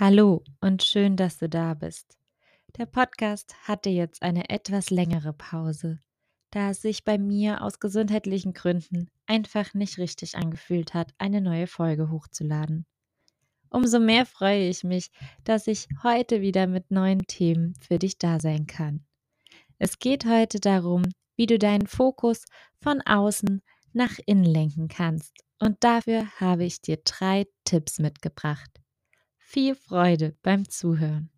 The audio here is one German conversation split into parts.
Hallo und schön, dass du da bist. Der Podcast hatte jetzt eine etwas längere Pause, da es sich bei mir aus gesundheitlichen Gründen einfach nicht richtig angefühlt hat, eine neue Folge hochzuladen. Umso mehr freue ich mich, dass ich heute wieder mit neuen Themen für dich da sein kann. Es geht heute darum, wie du deinen Fokus von außen nach innen lenken kannst. Und dafür habe ich dir drei Tipps mitgebracht. Viel Freude beim Zuhören.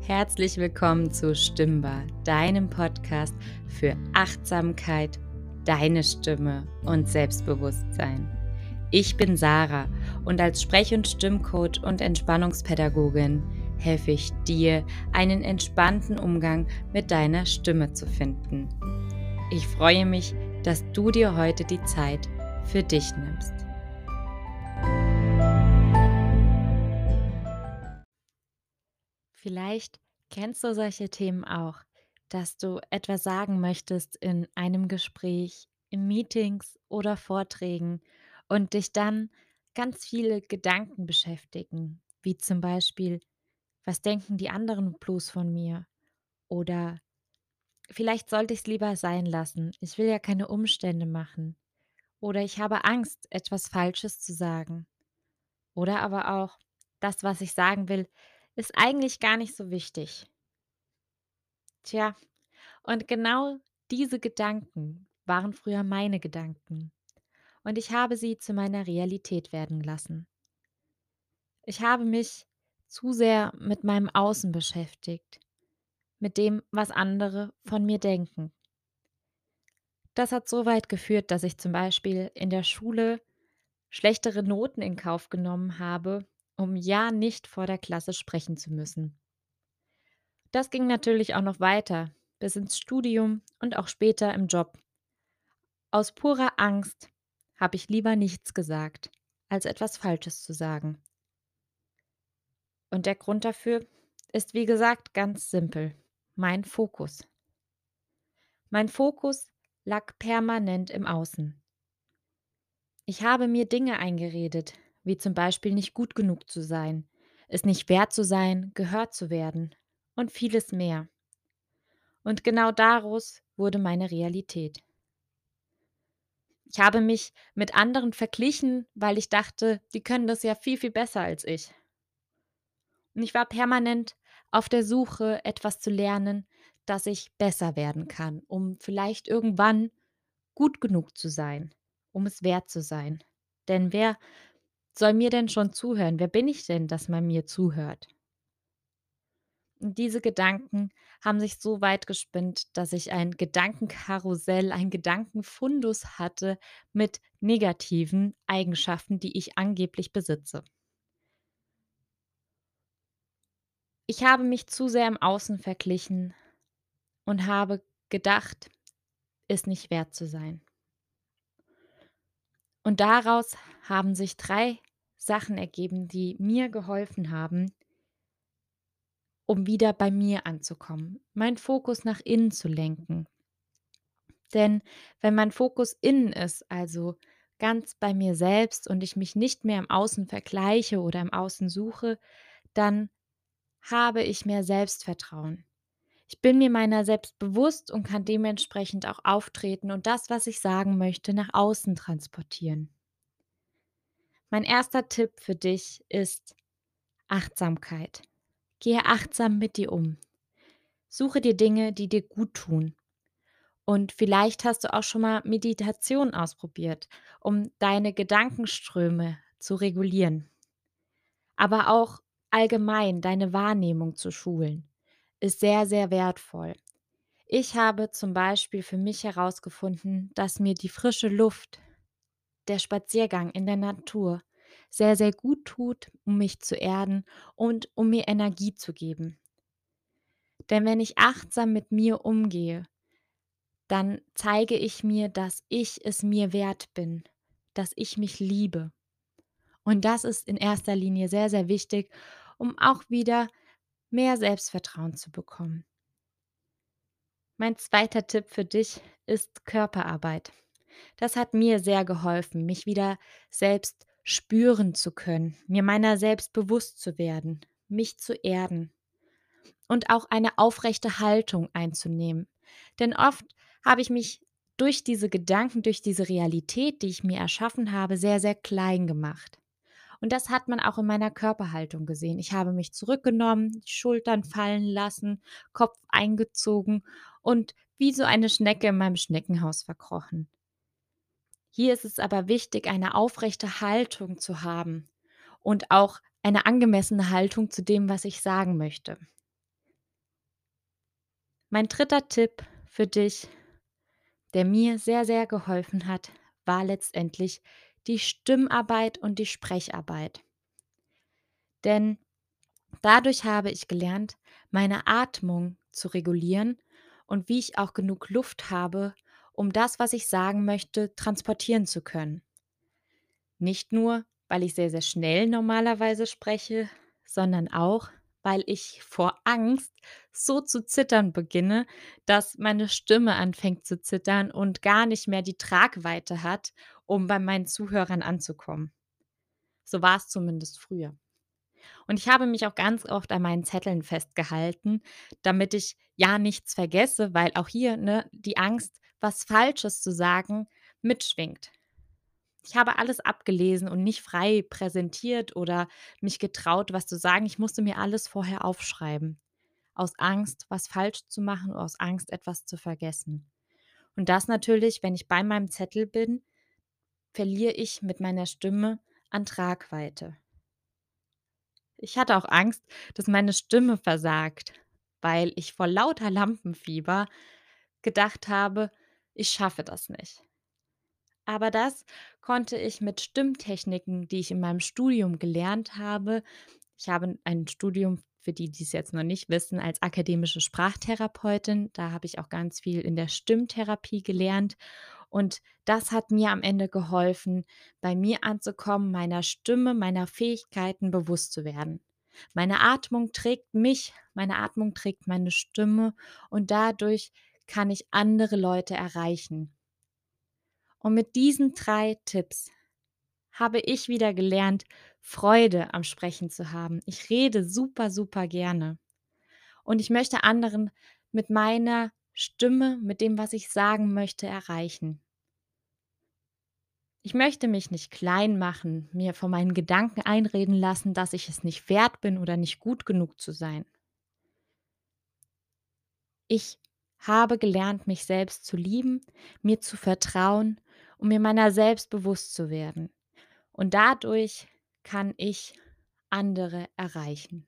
Herzlich willkommen zu Stimmbar, deinem Podcast für Achtsamkeit, deine Stimme und Selbstbewusstsein. Ich bin Sarah und als Sprech- und Stimmcoach und Entspannungspädagogin helfe ich dir, einen entspannten Umgang mit deiner Stimme zu finden. Ich freue mich, dass du dir heute die Zeit für dich nimmst. Vielleicht kennst du solche Themen auch, dass du etwas sagen möchtest in einem Gespräch, in Meetings oder Vorträgen und dich dann ganz viele Gedanken beschäftigen, wie zum Beispiel, was denken die anderen bloß von mir? Oder Vielleicht sollte ich es lieber sein lassen. Ich will ja keine Umstände machen. Oder ich habe Angst, etwas Falsches zu sagen. Oder aber auch, das, was ich sagen will, ist eigentlich gar nicht so wichtig. Tja, und genau diese Gedanken waren früher meine Gedanken. Und ich habe sie zu meiner Realität werden lassen. Ich habe mich zu sehr mit meinem Außen beschäftigt, mit dem, was andere von mir denken. Das hat so weit geführt, dass ich zum Beispiel in der Schule schlechtere Noten in Kauf genommen habe, um ja nicht vor der Klasse sprechen zu müssen. Das ging natürlich auch noch weiter, bis ins Studium und auch später im Job. Aus purer Angst habe ich lieber nichts gesagt, als etwas Falsches zu sagen. Und der Grund dafür ist, wie gesagt, ganz simpel. Mein Fokus. Mein Fokus lag permanent im Außen. Ich habe mir Dinge eingeredet, wie zum Beispiel nicht gut genug zu sein, es nicht wert zu sein, gehört zu werden und vieles mehr. Und genau daraus wurde meine Realität. Ich habe mich mit anderen verglichen, weil ich dachte, die können das ja viel, viel besser als ich. Und ich war permanent auf der Suche, etwas zu lernen, dass ich besser werden kann, um vielleicht irgendwann gut genug zu sein, um es wert zu sein. Denn wer soll mir denn schon zuhören? Wer bin ich denn, dass man mir zuhört? Und diese Gedanken haben sich so weit gespinnt, dass ich ein Gedankenkarussell, ein Gedankenfundus hatte mit negativen Eigenschaften, die ich angeblich besitze. Ich habe mich zu sehr im Außen verglichen und habe gedacht, es nicht wert zu sein. Und daraus haben sich drei Sachen ergeben, die mir geholfen haben, um wieder bei mir anzukommen, meinen Fokus nach innen zu lenken. Denn wenn mein Fokus innen ist, also ganz bei mir selbst und ich mich nicht mehr im Außen vergleiche oder im Außen suche, dann habe ich mehr Selbstvertrauen. Ich bin mir meiner selbst bewusst und kann dementsprechend auch auftreten und das, was ich sagen möchte, nach außen transportieren. Mein erster Tipp für dich ist Achtsamkeit. Gehe achtsam mit dir um. Suche dir Dinge, die dir gut tun. Und vielleicht hast du auch schon mal Meditation ausprobiert, um deine Gedankenströme zu regulieren. Aber auch allgemein deine Wahrnehmung zu schulen, ist sehr, sehr wertvoll. Ich habe zum Beispiel für mich herausgefunden, dass mir die frische Luft, der Spaziergang in der Natur sehr, sehr gut tut, um mich zu erden und um mir Energie zu geben. Denn wenn ich achtsam mit mir umgehe, dann zeige ich mir, dass ich es mir wert bin, dass ich mich liebe. Und das ist in erster Linie sehr, sehr wichtig, um auch wieder mehr Selbstvertrauen zu bekommen. Mein zweiter Tipp für dich ist Körperarbeit. Das hat mir sehr geholfen, mich wieder selbst spüren zu können, mir meiner selbst bewusst zu werden, mich zu erden und auch eine aufrechte Haltung einzunehmen. Denn oft habe ich mich durch diese Gedanken, durch diese Realität, die ich mir erschaffen habe, sehr, sehr klein gemacht. Und das hat man auch in meiner Körperhaltung gesehen. Ich habe mich zurückgenommen, die Schultern fallen lassen, Kopf eingezogen und wie so eine Schnecke in meinem Schneckenhaus verkrochen. Hier ist es aber wichtig, eine aufrechte Haltung zu haben und auch eine angemessene Haltung zu dem, was ich sagen möchte. Mein dritter Tipp für dich, der mir sehr, sehr geholfen hat, war letztendlich die Stimmarbeit und die Sprecharbeit. Denn dadurch habe ich gelernt, meine Atmung zu regulieren und wie ich auch genug Luft habe, um das, was ich sagen möchte, transportieren zu können. Nicht nur, weil ich sehr, sehr schnell normalerweise spreche, sondern auch, weil ich vor Angst so zu zittern beginne, dass meine Stimme anfängt zu zittern und gar nicht mehr die Tragweite hat, um bei meinen Zuhörern anzukommen. So war es zumindest früher. Und ich habe mich auch ganz oft an meinen Zetteln festgehalten, damit ich ja nichts vergesse, weil auch hier ne, die Angst, was Falsches zu sagen, mitschwingt. Ich habe alles abgelesen und nicht frei präsentiert oder mich getraut, was zu sagen. Ich musste mir alles vorher aufschreiben. Aus Angst, was falsch zu machen, aus Angst, etwas zu vergessen. Und das natürlich, wenn ich bei meinem Zettel bin, verliere ich mit meiner Stimme an Tragweite. Ich hatte auch Angst, dass meine Stimme versagt, weil ich vor lauter Lampenfieber gedacht habe, ich schaffe das nicht. Aber das konnte ich mit Stimmtechniken, die ich in meinem Studium gelernt habe ich habe ein Studium, für die, die es jetzt noch nicht wissen, als akademische Sprachtherapeutin. Da habe ich auch ganz viel in der Stimmtherapie gelernt. Und das hat mir am Ende geholfen, bei mir anzukommen, meiner Stimme, meiner Fähigkeiten bewusst zu werden. Meine Atmung trägt mich, meine Atmung trägt meine Stimme und dadurch kann ich andere Leute erreichen. Und mit diesen drei Tipps habe ich wieder gelernt, Freude am Sprechen zu haben. Ich rede super, super gerne. Und ich möchte anderen mit meiner Stimme, mit dem, was ich sagen möchte, erreichen. Ich möchte mich nicht klein machen, mir von meinen Gedanken einreden lassen, dass ich es nicht wert bin oder nicht gut genug zu sein. Ich habe gelernt, mich selbst zu lieben, mir zu vertrauen um mir meiner selbst bewusst zu werden. Und dadurch kann ich andere erreichen.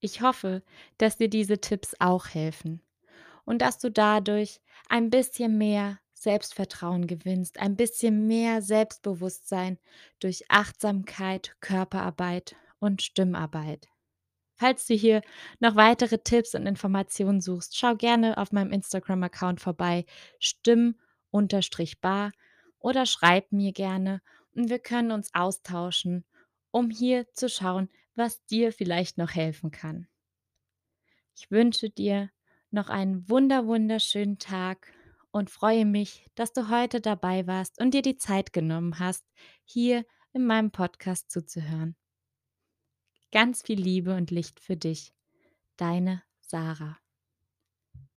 Ich hoffe, dass dir diese Tipps auch helfen und dass du dadurch ein bisschen mehr Selbstvertrauen gewinnst, ein bisschen mehr Selbstbewusstsein durch Achtsamkeit, Körperarbeit und Stimmarbeit. Falls du hier noch weitere Tipps und Informationen suchst, schau gerne auf meinem Instagram-Account vorbei, stimm-bar oder schreib mir gerne und wir können uns austauschen, um hier zu schauen, was dir vielleicht noch helfen kann. Ich wünsche dir noch einen wunder wunderschönen Tag und freue mich, dass du heute dabei warst und dir die Zeit genommen hast, hier in meinem Podcast zuzuhören. Ganz viel Liebe und Licht für dich. Deine Sarah.